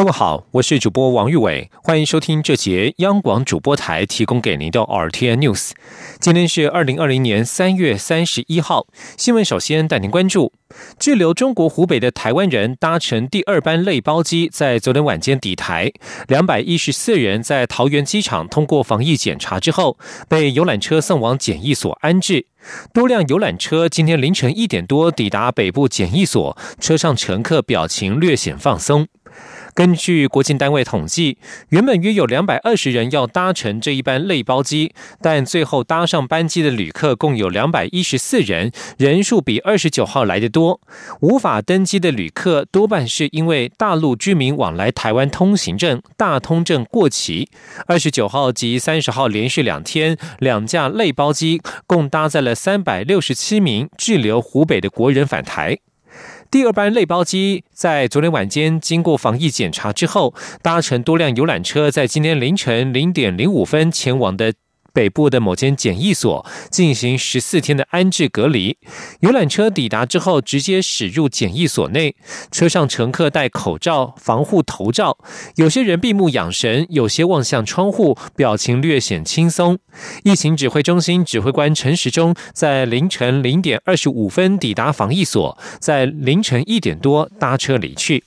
各位好，我是主播王玉伟，欢迎收听这节央广主播台提供给您的 RTN News。今天是二零二零年三月三十一号，新闻首先带您关注：滞留中国湖北的台湾人搭乘第二班类包机，在昨天晚间抵台，两百一十四人在桃园机场通过防疫检查之后，被游览车送往检疫所安置。多辆游览车今天凌晨一点多抵达北部检疫所，车上乘客表情略显放松。根据国境单位统计，原本约有两百二十人要搭乘这一班类包机，但最后搭上班机的旅客共有两百一十四人，人数比二十九号来的多。无法登机的旅客多半是因为大陆居民往来台湾通行证大通证过期。二十九号及三十号连续两天，两架类包机共搭载了三百六十七名滞留湖北的国人返台。第二班类包机在昨天晚间经过防疫检查之后，搭乘多辆游览车，在今天凌晨零点零五分前往的。北部的某间检疫所进行十四天的安置隔离。游览车抵达之后，直接驶入检疫所内。车上乘客戴口罩、防护头罩，有些人闭目养神，有些望向窗户，表情略显轻松。疫情指挥中心指挥官陈时中在凌晨零点二十五分抵达防疫所，在凌晨一点多搭车离去。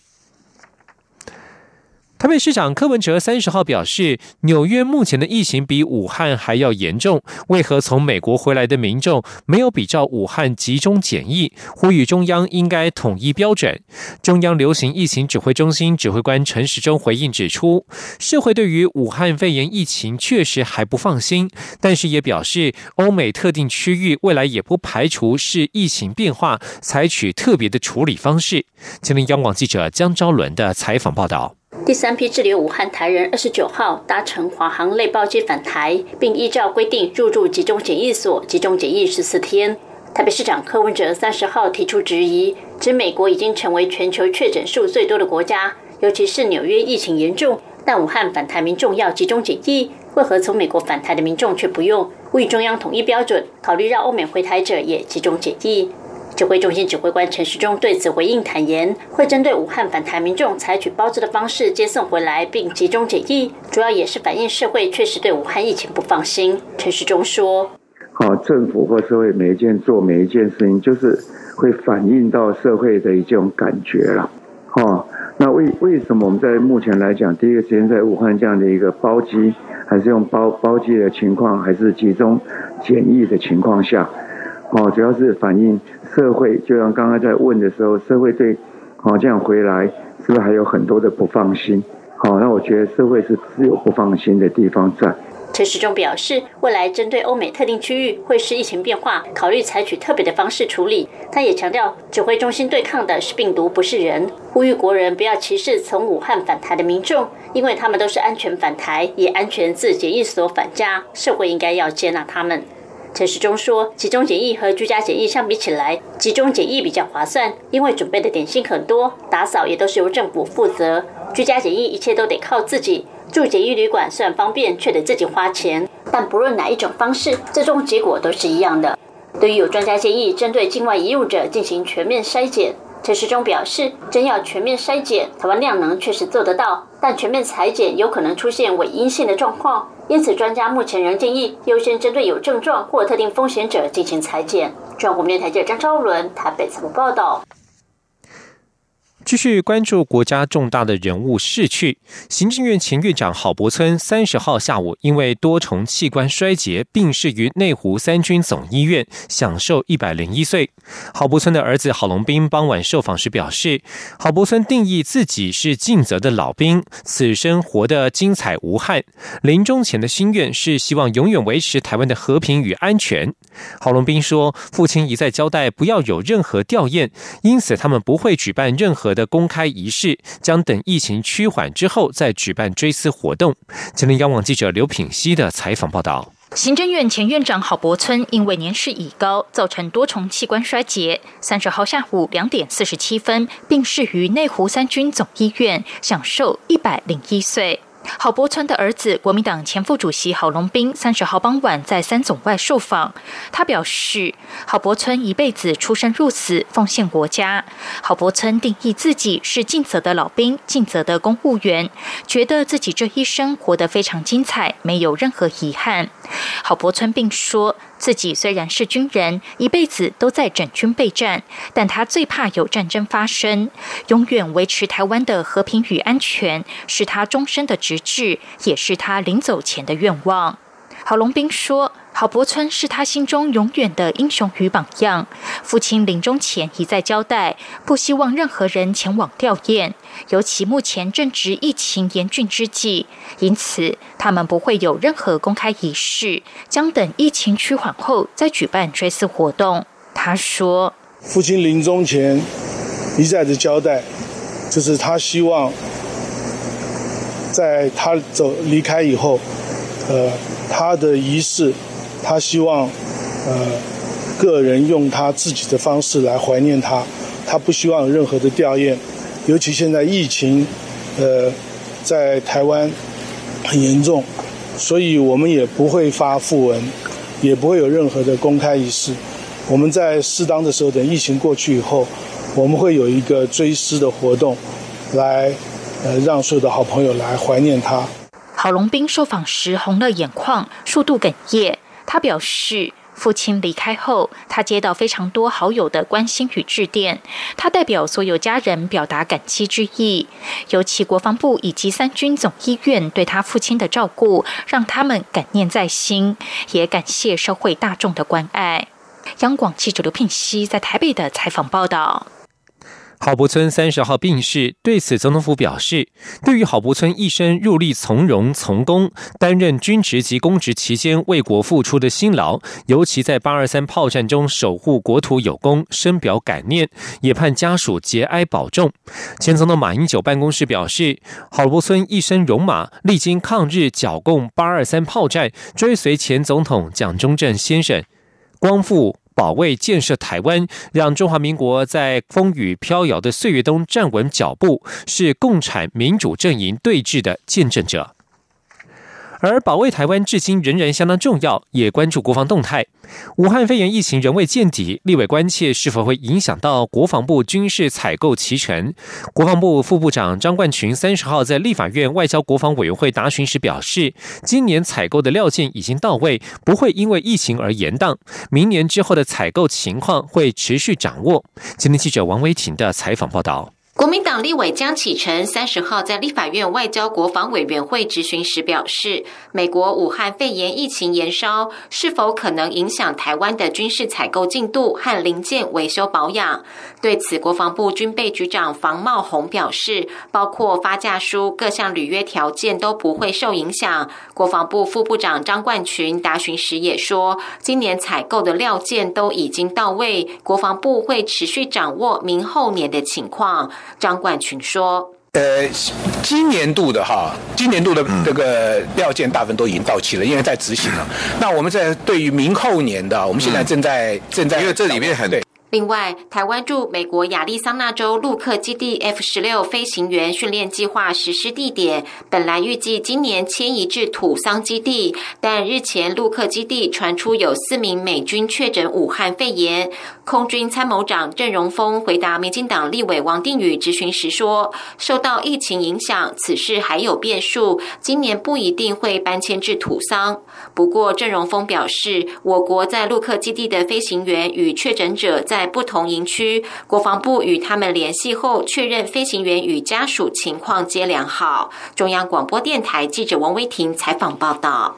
台北市长柯文哲三十号表示，纽约目前的疫情比武汉还要严重，为何从美国回来的民众没有比照武汉集中检疫？呼吁中央应该统一标准。中央流行疫情指挥中心指挥官陈时中回应指出，社会对于武汉肺炎疫情确实还不放心，但是也表示，欧美特定区域未来也不排除是疫情变化，采取特别的处理方式。今天央广记者江昭伦的采访报道。第三批滞留武汉台人二十九号搭乘华航类包机返台，并依照规定入住集中检疫所集中检疫十四天。台北市长柯文哲三十号提出质疑，指美国已经成为全球确诊数最多的国家，尤其是纽约疫情严重，但武汉返台民众要集中检疫，为何从美国返台的民众却不用？呼吁中央统一标准，考虑让欧美回台者也集中检疫。指挥中心指挥官陈时中对此回应坦言，会针对武汉返台民众采取包机的方式接送回来，并集中检疫，主要也是反映社会确实对武汉疫情不放心。陈时中说：“好，政府或社会每一件做每一件事情，就是会反映到社会的一种感觉了。哦，那为为什么我们在目前来讲，第一个时间在武汉这样的一个包机，还是用包包机的情况，还是集中检疫的情况下？哦，主要是反映。”社会就像刚刚在问的时候，社会对，好这样回来是不是还有很多的不放心？好，那我觉得社会是只有不放心的地方在。陈时中表示，未来针对欧美特定区域会视疫情变化，考虑采取特别的方式处理。他也强调，指挥中心对抗的是病毒，不是人。呼吁国人不要歧视从武汉返台的民众，因为他们都是安全返台，也安全自检疫所返家。社会应该要接纳他们。陈时中说，集中检疫和居家检疫相比起来，集中检疫比较划算，因为准备的点心很多，打扫也都是由政府负责。居家检疫一切都得靠自己，住检疫旅馆虽然方便，却得自己花钱。但不论哪一种方式，最终结果都是一样的。对于有专家建议针对境外移入者进行全面筛检。陈时中表示，真要全面筛检，台湾量能确实做得到，但全面裁剪有可能出现伪阴性的状况，因此专家目前仍建议优先针对有症状或特定风险者进行裁剪。中央广电台记者张超伦台北采访报道。继续关注国家重大的人物逝去。行政院前院长郝柏村三十号下午因为多重器官衰竭病逝于内湖三军总医院，享寿一百零一岁。郝柏村的儿子郝龙斌傍晚受访时表示，郝柏村定义自己是尽责的老兵，此生活得精彩无憾。临终前的心愿是希望永远维持台湾的和平与安全。郝龙斌说，父亲一再交代不要有任何吊唁，因此他们不会举办任何的公开仪式，将等疫情趋缓之后再举办追思活动。吉林央网记者刘品熙的采访报道。行政院前院长郝柏村因为年事已高，造成多重器官衰竭，三十号下午两点四十七分病逝于内湖三军总医院，享受一百零一岁。郝柏村的儿子，国民党前副主席郝龙斌，三十号傍晚在三总外受访。他表示，郝柏村一辈子出生入死，奉献国家。郝柏村定义自己是尽责的老兵，尽责的公务员，觉得自己这一生活得非常精彩，没有任何遗憾。郝柏村并说。自己虽然是军人，一辈子都在整军备战，但他最怕有战争发生。永远维持台湾的和平与安全，是他终身的职志，也是他临走前的愿望。郝龙斌说。郝柏村是他心中永远的英雄与榜样。父亲临终前一再交代，不希望任何人前往吊唁，尤其目前正值疫情严峻之际，因此他们不会有任何公开仪式，将等疫情趋缓后再举办追思活动。他说：“父亲临终前一再的交代，就是他希望在他走离开以后，呃，他的仪式。”他希望，呃，个人用他自己的方式来怀念他，他不希望有任何的吊唁，尤其现在疫情，呃，在台湾很严重，所以我们也不会发讣文，也不会有任何的公开仪式。我们在适当的时候，等疫情过去以后，我们会有一个追思的活动，来，呃，让所有的好朋友来怀念他。郝龙斌受访时红了眼眶，数度哽咽。他表示，父亲离开后，他接到非常多好友的关心与致电，他代表所有家人表达感激之意。尤其国防部以及三军总医院对他父亲的照顾，让他们感念在心，也感谢社会大众的关爱。央广记者刘聘熙在台北的采访报道。郝柏村三十号病逝，对此总统府表示，对于郝柏村一生入力从容从公，担任军职及公职期间为国付出的辛劳，尤其在八二三炮战中守护国土有功，深表感念，也盼家属节哀保重。前总统马英九办公室表示，郝柏村一生戎马，历经抗日、剿共、八二三炮战，追随前总统蒋中正先生，光复。保卫建设台湾，让中华民国在风雨飘摇的岁月中站稳脚步，是共产民主阵营对峙的见证者。而保卫台湾至今仍然相当重要，也关注国防动态。武汉肺炎疫情仍未见底，立委关切是否会影响到国防部军事采购齐全。国防部副部长张冠群三十号在立法院外交国防委员会答询时表示，今年采购的料件已经到位，不会因为疫情而延宕。明年之后的采购情况会持续掌握。今天记者王维婷的采访报道。国民党立委江启臣三十号在立法院外交国防委员会质询时表示，美国武汉肺炎疫情延烧是否可能影响台湾的军事采购进度和零件维修保养？对此，国防部军备局长房茂宏表示，包括发价书各项履约条件都不会受影响。国防部副部长张冠群答询时也说，今年采购的料件都已经到位，国防部会持续掌握明后年的情况。张冠群说：“呃，今年度的哈，今年度的这个料件大部分都已经到期了，因为在执行了。那我们在对于明后年的，我们现在正在正在，因为这里面很对。”另外，台湾驻美国亚利桑那州陆克基地 F 十六飞行员训练计划实施地点本来预计今年迁移至土桑基地，但日前陆克基地传出有四名美军确诊武汉肺炎。空军参谋长郑荣峰回答民进党立委王定宇质询时说：“受到疫情影响，此事还有变数，今年不一定会搬迁至土桑。”不过，郑荣峰表示，我国在陆客基地的飞行员与确诊者在不同营区，国防部与他们联系后，确认飞行员与家属情况皆良好。中央广播电台记者王威婷采访报道。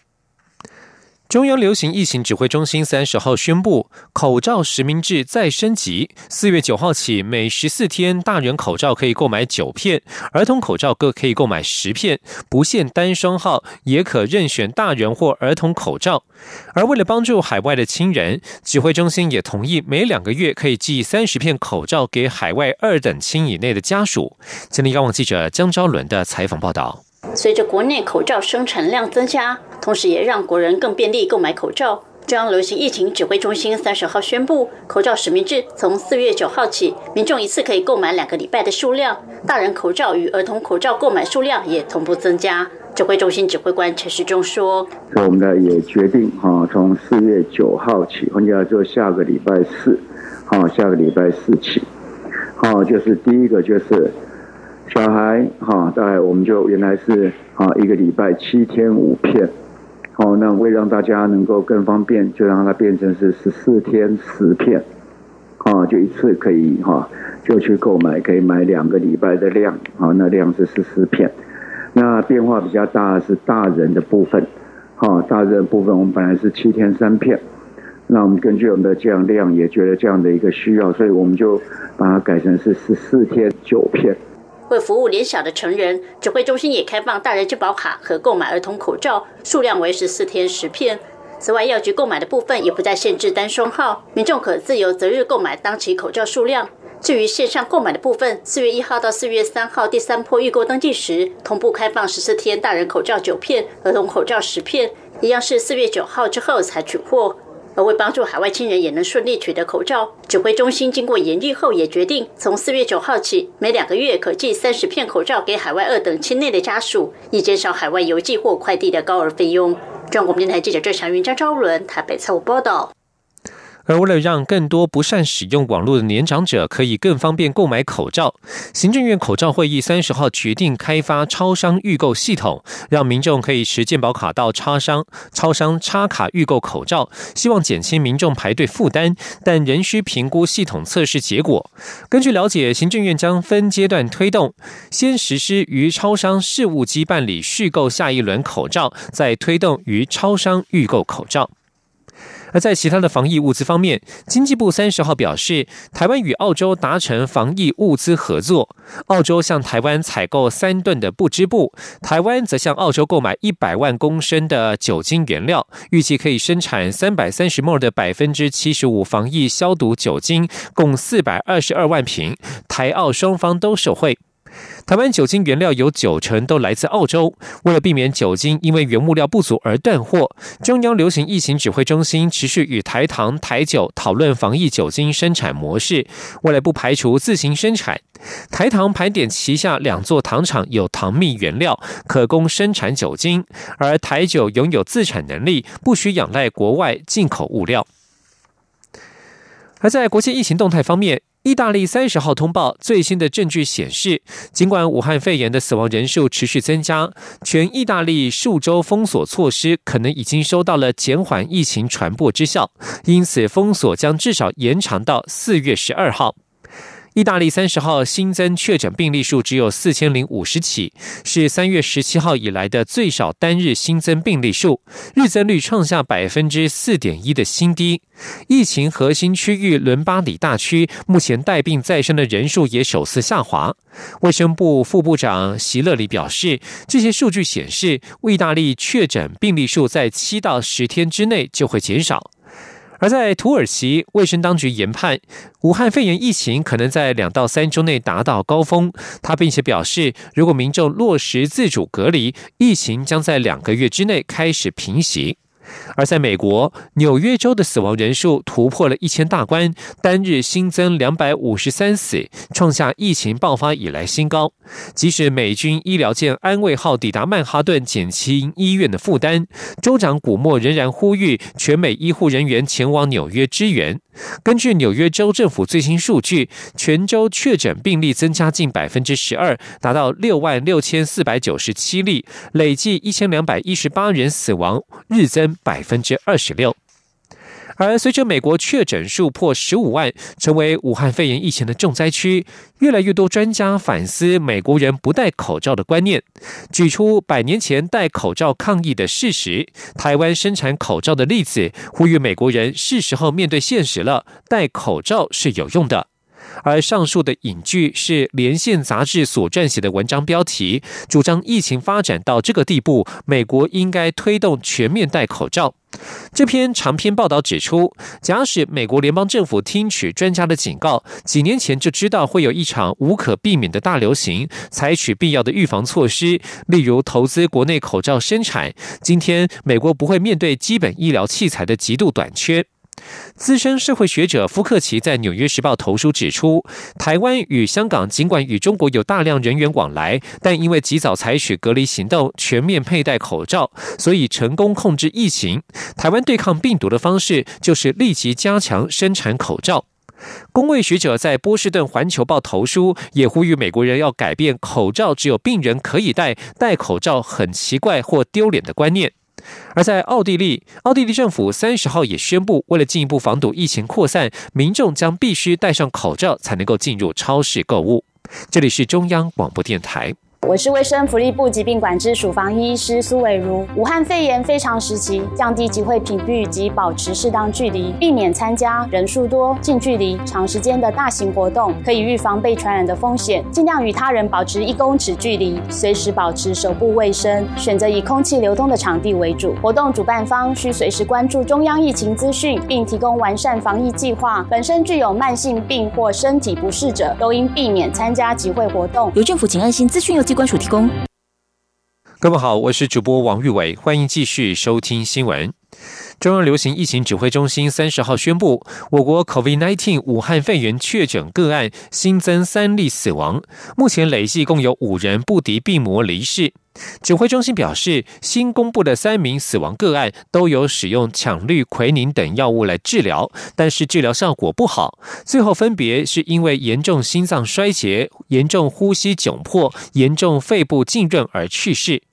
中央流行疫情指挥中心三十号宣布，口罩实名制再升级。四月九号起，每十四天，大人口罩可以购买九片，儿童口罩各可以购买十片，不限单双号，也可任选大人或儿童口罩。而为了帮助海外的亲人，指挥中心也同意每两个月可以寄三十片口罩给海外二等亲以内的家属。今天，央网记者江昭伦的采访报道。随着国内口罩生产量增加。同时也让国人更便利购买口罩。中央流行疫情指挥中心三十号宣布，口罩实名制从四月九号起，民众一次可以购买两个礼拜的数量。大人口罩与儿童口罩购买数量也同步增加。指挥中心指挥官陈时中说：“所以我们呢也决定哈，从四月九号起，换句话说，下个礼拜四，哈，下个礼拜四起，好，就是第一个就是小孩哈，大概我们就原来是啊一个礼拜七天五片。”好，那为让大家能够更方便，就让它变成是十四天十片，啊，就一次可以哈，就去购买，可以买两个礼拜的量，好，那量是十四片。那变化比较大是大人的部分，哈，大人的部分我们本来是七天三片，那我们根据我们的这样量，也觉得这样的一个需要，所以我们就把它改成是十四天九片。为服务年小的成人，指挥中心也开放大人健保卡和购买儿童口罩，数量为十四天十片。此外，药局购买的部分也不再限制单双号，民众可自由择日购买当期口罩数量。至于线上购买的部分，四月一号到四月三号第三波预购登记时，同步开放十四天大人口罩九片，儿童口罩十片，一样是四月九号之后才取货。而为帮助海外亲人也能顺利取得口罩，指挥中心经过研议后也决定，从四月九号起，每两个月可寄三十片口罩给海外二等亲内的家属，以减少海外邮寄或快递的高额费用。中国电台记者郑祥云、张昭伦台北采访报道。而为了让更多不善使用网络的年长者可以更方便购买口罩，行政院口罩会议三十号决定开发超商预购系统，让民众可以持健保卡到超商、超商插卡预购口罩，希望减轻民众排队负担，但仍需评估系统测试结果。根据了解，行政院将分阶段推动，先实施于超商事务机办理续购下一轮口罩，再推动于超商预购口罩。而在其他的防疫物资方面，经济部三十号表示，台湾与澳洲达成防疫物资合作，澳洲向台湾采购三吨的布织布，台湾则向澳洲购买一百万公升的酒精原料，预计可以生产三百三十摩的百分之七十五防疫消毒酒精，共四百二十二万瓶，台澳双方都受惠。台湾酒精原料有九成都来自澳洲。为了避免酒精因为原物料不足而断货，中央流行疫情指挥中心持续与台糖、台酒讨论防疫酒精生产模式。未来不排除自行生产。台糖盘点旗下两座糖厂有糖蜜原料，可供生产酒精；而台酒拥有自产能力，不需仰赖国外进口物料。而在国际疫情动态方面。意大利三十号通报最新的证据显示，尽管武汉肺炎的死亡人数持续增加，全意大利数周封锁措施可能已经收到了减缓疫情传播之效，因此封锁将至少延长到四月十二号。意大利三十号新增确诊病例数只有四千零五十起，是三月十七号以来的最少单日新增病例数，日增率创下百分之四点一的新低。疫情核心区域伦巴里大区目前带病再生的人数也首次下滑。卫生部副部长席勒里表示，这些数据显示，意大利确诊病例数在七到十天之内就会减少。而在土耳其，卫生当局研判，武汉肺炎疫情可能在两到三周内达到高峰。他并且表示，如果民众落实自主隔离，疫情将在两个月之内开始平息。而在美国，纽约州的死亡人数突破了一千大关，单日新增两百五十三死，创下疫情爆发以来新高。即使美军医疗舰安慰号抵达曼哈顿，减轻医院的负担，州长古默仍然呼吁全美医护人员前往纽约支援。根据纽约州政府最新数据，全州确诊病例增加近百分之十二，达到六万六千四百九十七例，累计一千两百一十八人死亡，日增百分之二十六。而随着美国确诊数破十五万，成为武汉肺炎疫情的重灾区，越来越多专家反思美国人不戴口罩的观念，举出百年前戴口罩抗疫的事实，台湾生产口罩的例子，呼吁美国人是时候面对现实了，戴口罩是有用的。而上述的引据是《连线》杂志所撰写的文章标题，主张疫情发展到这个地步，美国应该推动全面戴口罩。这篇长篇报道指出，假使美国联邦政府听取专家的警告，几年前就知道会有一场无可避免的大流行，采取必要的预防措施，例如投资国内口罩生产，今天美国不会面对基本医疗器材的极度短缺。资深社会学者福克奇在《纽约时报》投书指出，台湾与香港尽管与中国有大量人员往来，但因为及早采取隔离行动，全面佩戴口罩，所以成功控制疫情。台湾对抗病毒的方式就是立即加强生产口罩。公卫学者在波士顿环球报投书，也呼吁美国人要改变口罩只有病人可以戴，戴口罩很奇怪或丢脸的观念。而在奥地利，奥地利政府三十号也宣布，为了进一步防堵疫情扩散，民众将必须戴上口罩才能够进入超市购物。这里是中央广播电台。我是卫生福利部疾病管制署防疫医师苏伟如。武汉肺炎非常时期，降低集会频率及保持适当距离，避免参加人数多、近距离、长时间的大型活动，可以预防被传染的风险。尽量与他人保持一公尺距离，随时保持手部卫生，选择以空气流通的场地为主。活动主办方需随时关注中央疫情资讯，并提供完善防疫计划。本身具有慢性病或身体不适者，都应避免参加集会活动。由政府请安心资讯由专属提供。各位好，我是主播王玉伟，欢迎继续收听新闻。中央流行疫情指挥中心三十号宣布，我国 COVID-19 武汉肺炎确诊个案新增三例死亡，目前累计共有五人不敌病魔离世。指挥中心表示，新公布的三名死亡个案都有使用羟氯喹宁等药物来治疗，但是治疗效果不好，最后分别是因为严重心脏衰竭、严重呼吸窘迫、严重肺部浸润而去世。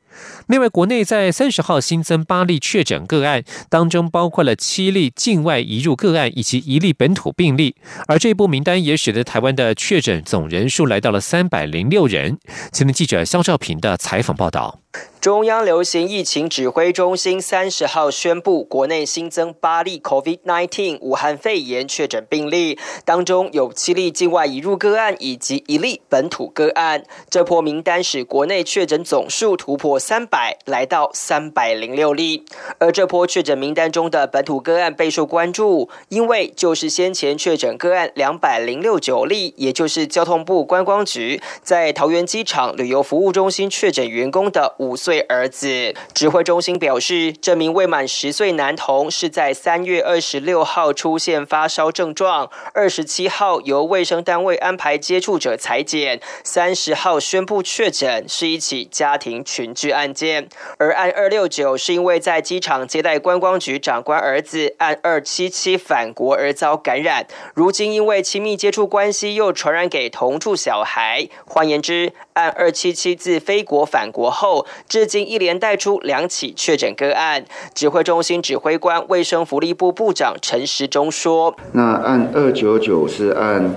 另外，国内在三十号新增八例确诊个案，当中包括了七例境外移入个案以及一例本土病例，而这波名单也使得台湾的确诊总人数来到了三百零六人。前天记者肖兆平的采访报道。中央流行疫情指挥中心三十号宣布，国内新增八例 COVID-19 武汉肺炎确诊病例，当中有七例境外移入个案以及一例本土个案。这波名单使国内确诊总数突破三百，来到三百零六例。而这波确诊名单中的本土个案备受关注，因为就是先前确诊个案两百零六九例，也就是交通部观光局在桃园机场旅游服务中心确诊员工的。五岁儿子，指挥中心表示，这名未满十岁男童是在三月二十六号出现发烧症状，二十七号由卫生单位安排接触者裁剪，三十号宣布确诊，是一起家庭群聚案件。而案二六九是因为在机场接待观光局长官儿子，案二七七返国而遭感染，如今因为亲密接触关系又传染给同住小孩。换言之，案二七七自非国返国后。至今一连带出两起确诊个案，指挥中心指挥官卫生福利部部长陈时中说：“那按二九九是按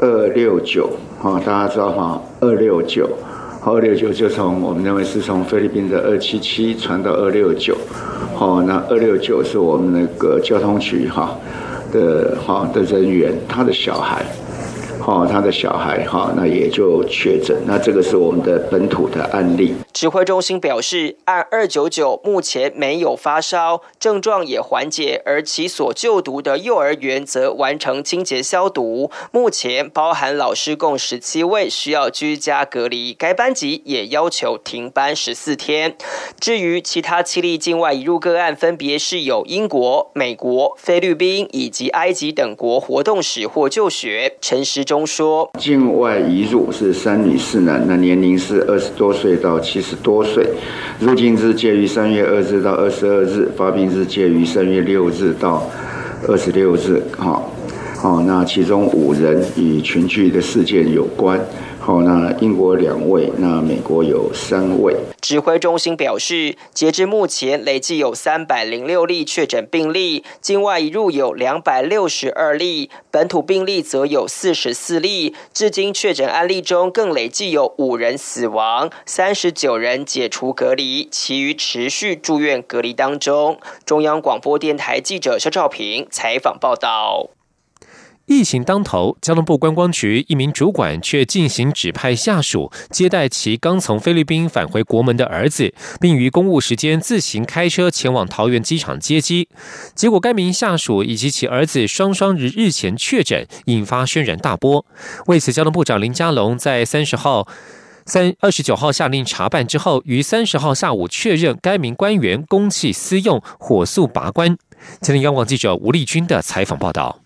二六九，哈，大家知道哈，二六九，二六九就从我们认为是从菲律宾的二七七传到二六九，好，那二六九是我们那个交通局哈的哈的人员，他的小孩。”哦，他的小孩哈，那也就确诊。那这个是我们的本土的案例。指挥中心表示，按二九九目前没有发烧，症状也缓解，而其所就读的幼儿园则完成清洁消毒。目前包含老师共十七位需要居家隔离，该班级也要求停班十四天。至于其他七例境外移入个案，分别是有英国、美国、菲律宾以及埃及等国活动史或就学。陈时。中说，境外移入是三女四男，那年龄是二十多岁到七十多岁，入境日介于三月二日到二十二日，发病日介于三月六日到二十六日。好，好，那其中五人与群聚的事件有关。好，那英国两位，那美国有三位。指挥中心表示，截至目前，累计有三百零六例确诊病例，境外移入有两百六十二例，本土病例则有四十四例。至今确诊案例中，更累计有五人死亡，三十九人解除隔离，其余持续住院隔离当中。中央广播电台记者肖兆平采访报道。疫情当头，交通部观光局一名主管却进行指派下属接待其刚从菲律宾返回国门的儿子，并于公务时间自行开车前往桃园机场接机。结果，该名下属以及其儿子双双日日前确诊，引发轩然大波。为此，交通部长林佳龙在三十号。三二十九号下令查办之后，于三十号下午确认该名官员公器私用，火速拔关。今天央广记者吴丽君的采访报道。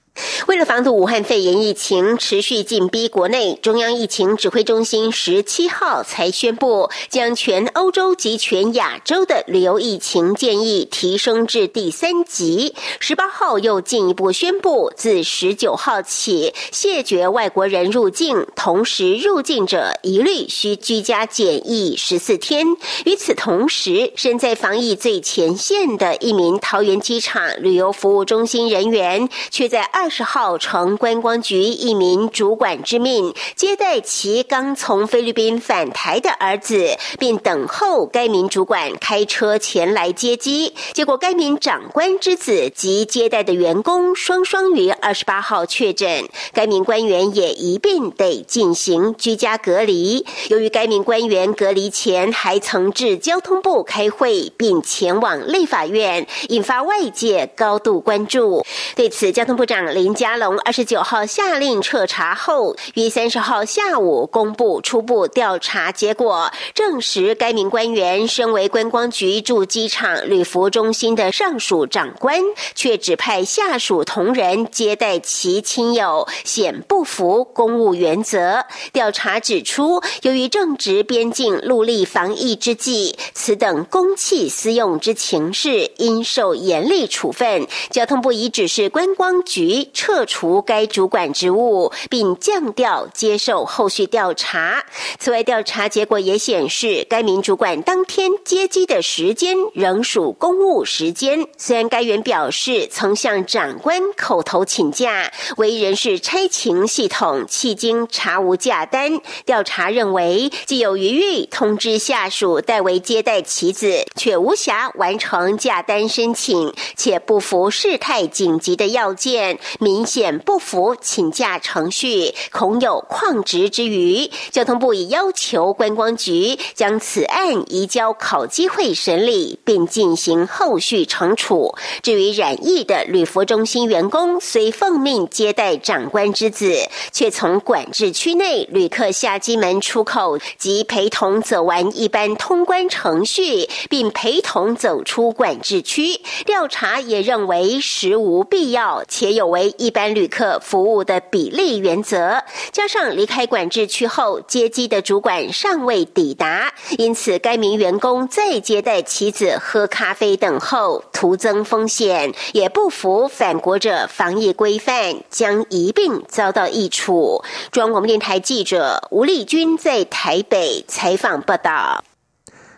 为了防堵武汉肺炎疫情持续紧逼国内，中央疫情指挥中心十七号才宣布，将全欧洲及全亚洲的旅游疫情建议提升至第三级。十八号又进一步宣布，自十九号起谢绝外国人入境，同时入境者一律需居家检疫十四天。与此同时，身在防疫最前线的一名桃园机场旅游服务中心人员，却在二。二十号，乘观光局一名主管之命，接待其刚从菲律宾返台的儿子，并等候该名主管开车前来接机。结果，该名长官之子及接待的员工双双于二十八号确诊，该名官员也一并得进行居家隔离。由于该名官员隔离前还曾至交通部开会，并前往立法院，引发外界高度关注。对此，交通部长。林佳龙二十九号下令彻查后，于三十号下午公布初步调查结果，证实该名官员身为观光局驻机场旅服中心的上属长官，却指派下属同仁接待其亲友，显不符公务原则。调查指出，由于正值边境陆力防疫之际，此等公器私用之情事，应受严厉处分。交通部已指示观光局。撤除该主管职务，并降调接受后续调查。此外，调查结果也显示，该名主管当天接机的时间仍属公务时间。虽然该员表示曾向长官口头请假，为人事差勤系统迄今查无假单。调查认为，既有余裕通知下属代为接待其子，却无暇完成假单申请，且不符事态紧急的要件。明显不符请假程序，恐有旷职之余。交通部已要求观光局将此案移交考机会审理，并进行后续惩处。至于染疫的旅服中心员工，虽奉命接待长官之子，却从管制区内旅客下机门出口及陪同走完一般通关程序，并陪同走出管制区。调查也认为实无必要，且有为。一般旅客服务的比例原则，加上离开管制区后接机的主管尚未抵达，因此该名员工再接待妻子喝咖啡等候，徒增风险，也不符反国者防疫规范，将一并遭到益处。中央广电台记者吴丽君在台北采访报道。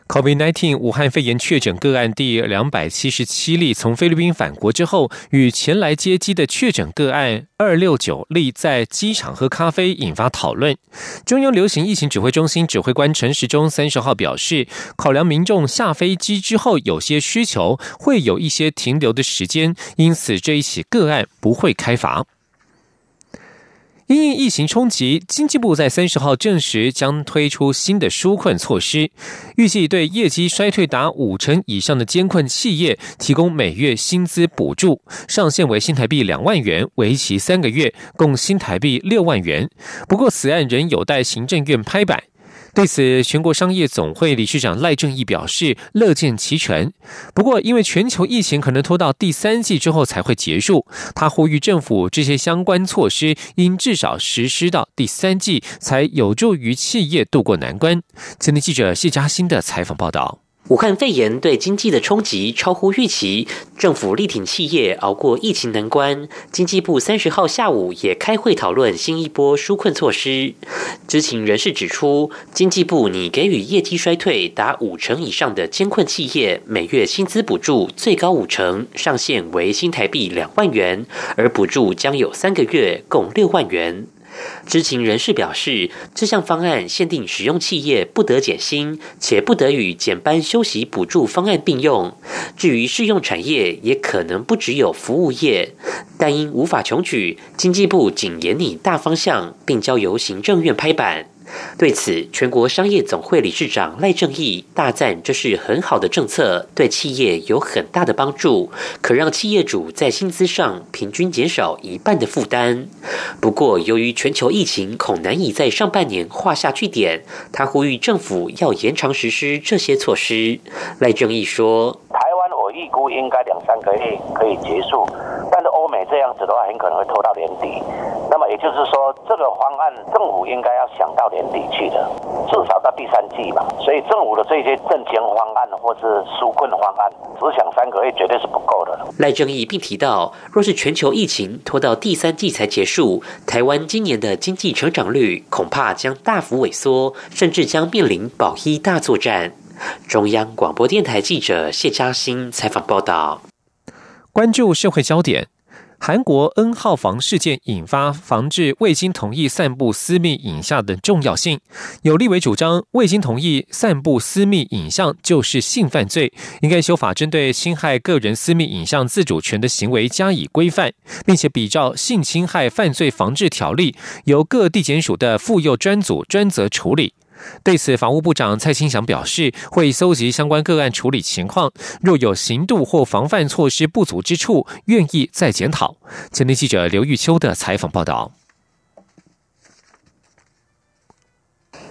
COVID-19 武汉肺炎确诊个案第两百七十七例，从菲律宾返国之后，与前来接机的确诊个案二六九例在机场喝咖啡，引发讨论。中央流行疫情指挥中心指挥官陈时中三十号表示，考量民众下飞机之后有些需求，会有一些停留的时间，因此这一起个案不会开罚。因应疫情冲击，经济部在三十号证实将推出新的纾困措施，预计对业绩衰退达五成以上的监困企业提供每月薪资补助，上限为新台币两万元，为期三个月，共新台币六万元。不过，此案仍有待行政院拍板。对此，全国商业总会理事长赖正义表示乐见其成。不过，因为全球疫情可能拖到第三季之后才会结束，他呼吁政府这些相关措施应至少实施到第三季，才有助于企业渡过难关。今天记者谢嘉欣的采访报道。武汉肺炎对经济的冲击超乎预期，政府力挺企业熬过疫情难关。经济部三十号下午也开会讨论新一波纾困措施。知情人士指出，经济部拟给予业绩衰退达五成以上的监困企业每月薪资补助最高五成，上限为新台币两万元，而补助将有三个月，共六万元。知情人士表示，这项方案限定使用企业不得减薪，且不得与减班休息补助方案并用。至于适用产业，也可能不只有服务业，但因无法穷举，经济部仅严拟大方向，并交由行政院拍板。对此，全国商业总会理事长赖正义大赞这是很好的政策，对企业有很大的帮助，可让企业主在薪资上平均减少一半的负担。不过，由于全球疫情恐难以在上半年画下句点，他呼吁政府要延长实施这些措施。赖正义说：“预估应该两三个月可以结束，但是欧美这样子的话，很可能会拖到年底。那么也就是说，这个方案政府应该要想到年底去的，至少到第三季吧。所以政府的这些政经方案或是纾困方案，只想三个月绝对是不够的。赖正义并提到，若是全球疫情拖到第三季才结束，台湾今年的经济成长率恐怕将大幅萎缩，甚至将面临保一大作战。中央广播电台记者谢嘉欣采访报道。关注社会焦点。韩国 N 号房事件引发防治未经同意散布私密影像的重要性。有立委主张，未经同意散布私密影像就是性犯罪，应该修法针对侵害个人私密影像自主权的行为加以规范，并且比照性侵害犯罪防治条例，由各地检署的妇幼专组专责处理。对此，法务部长蔡清祥表示，会搜集相关个案处理情况，若有刑度或防范措施不足之处，愿意再检讨。前天记者刘玉秋的采访报道。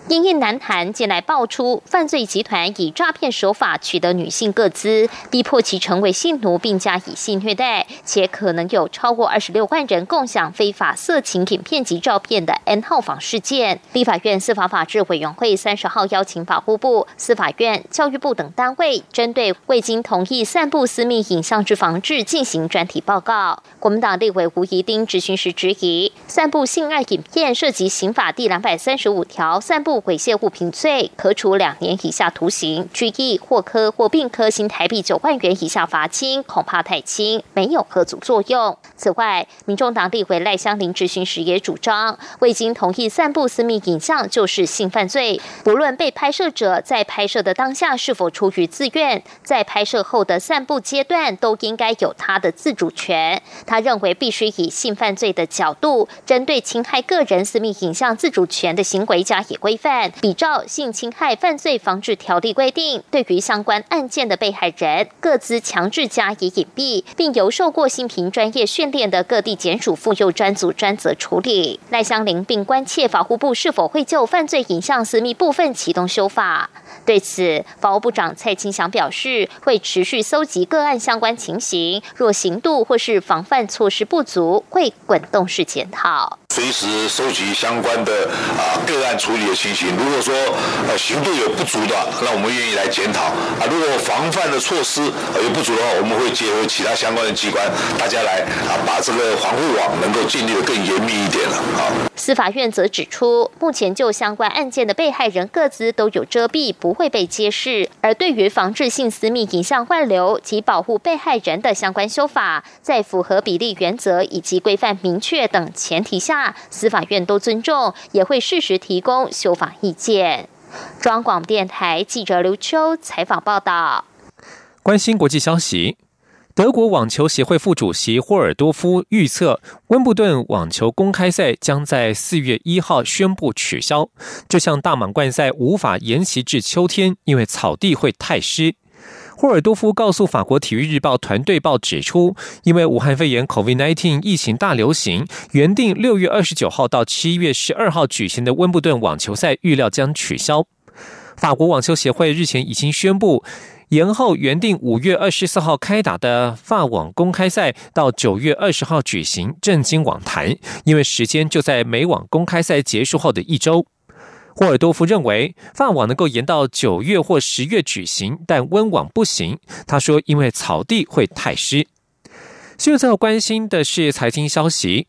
因应南韩近来爆出犯罪集团以诈骗手法取得女性个资，逼迫其成为性奴，并加以性虐待，且可能有超过二十六万人共享非法色情影片及照片的 N 号房事件，立法院司法法制委员会三十号邀请法务部、司法院、教育部等单位，针对未经同意散布私密影像之防治进行专题报告。国民党立委吴怡丁质询时质疑，散布性爱影片涉及刑法第两百三十五条，散布。猥亵物品罪，可处两年以下徒刑、拘役或科或并科新台币九万元以下罚金，恐怕太轻，没有合阻作用。此外，民众党立委赖香林质询时也主张，未经同意散布私密影像就是性犯罪，不论被拍摄者在拍摄的当下是否出于自愿，在拍摄后的散布阶段都应该有他的自主权。他认为，必须以性犯罪的角度，针对侵害个人私密影像自主权的行为加以规范。比照性侵害犯罪防治条例规定，对于相关案件的被害人，各自强制加以隐蔽，并由受过新平专业训练的各地检署妇幼专组专责处理。赖香林并关切法务部是否会就犯罪影像私密部分启动修法。对此，法务部长蔡清祥表示，会持续搜集个案相关情形，若刑度或是防范措施不足，会滚动式检讨。随时收集相关的啊个案处理的情形，如果说呃刑度有不足的，那我们愿意来检讨啊；如果防范的措施有不足的话，我们会结合其他相关的机关，大家来啊把这个防护网能够建立的更严密一点了啊。司法院则指出，目前就相关案件的被害人各自都有遮蔽，不会被揭示。而对于防治性私密影像外流及保护被害人的相关修法，在符合比例原则以及规范明确等前提下。司法院都尊重，也会适时提供修法意见。中广电台记者刘秋采访报道。关心国际消息，德国网球协会副主席霍尔多夫预测，温布顿网球公开赛将在四月一号宣布取消。这项大满贯赛无法延期至秋天，因为草地会太湿。霍尔多夫告诉法国体育日报团队报指出，因为武汉肺炎 （COVID-19） 疫情大流行，原定六月二十九号到七月十二号举行的温布顿网球赛预料将取消。法国网球协会日前已经宣布，延后原定五月二十四号开打的法网公开赛到九月二十号举行，震惊网坛，因为时间就在美网公开赛结束后的一周。霍尔多夫认为，法网能够延到九月或十月举行，但温网不行。他说，因为草地会太湿。现在要关心的是财经消息。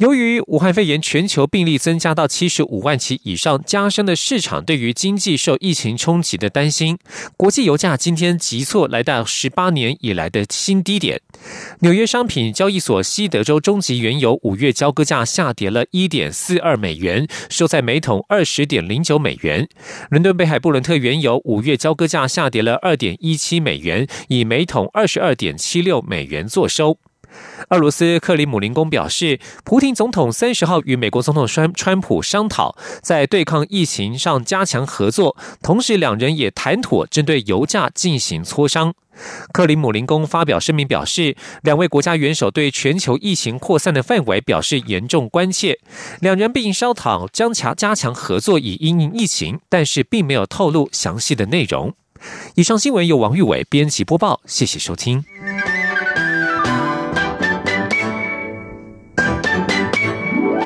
由于武汉肺炎全球病例增加到七十五万起以上，加深了市场对于经济受疫情冲击的担心。国际油价今天急挫来到十八年以来的新低点。纽约商品交易所西德州中级原油五月交割价下跌了一点四二美元，收在每桶二十点零九美元。伦敦北海布伦特原油五月交割价下跌了二点一七美元，以每桶二十二点七六美元作收。俄罗斯克里姆林宫表示，普廷总统三十号与美国总统川川普商讨，在对抗疫情上加强合作，同时两人也谈妥针对油价进行磋商。克里姆林宫发表声明表示，两位国家元首对全球疫情扩散的范围表示严重关切，两人并商讨将强加强合作以应应疫情，但是并没有透露详细的内容。以上新闻由王玉伟编辑播报，谢谢收听。